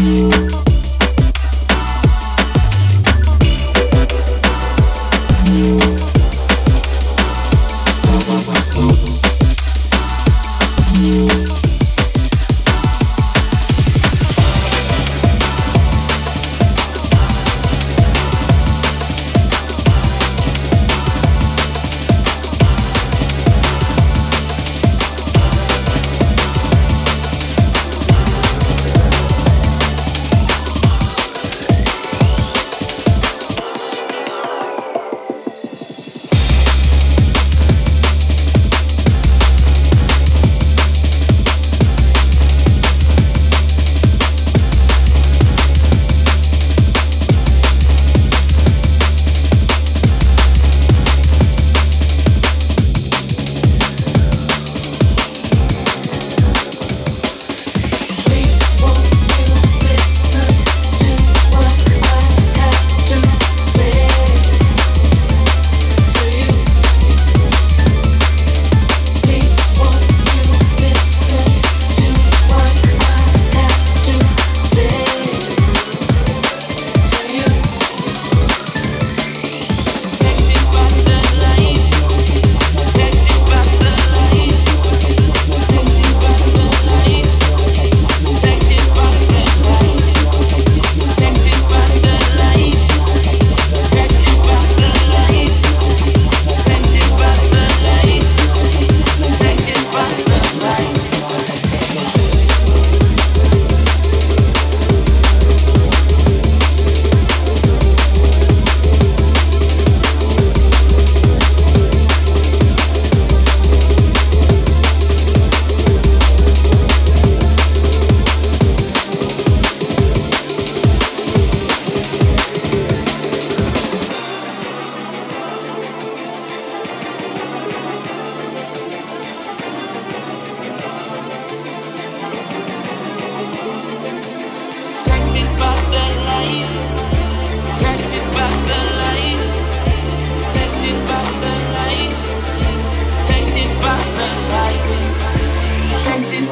you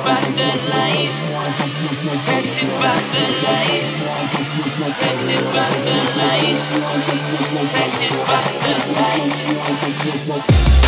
by the light, tainted by the light, tainted by the light, tainted by the light.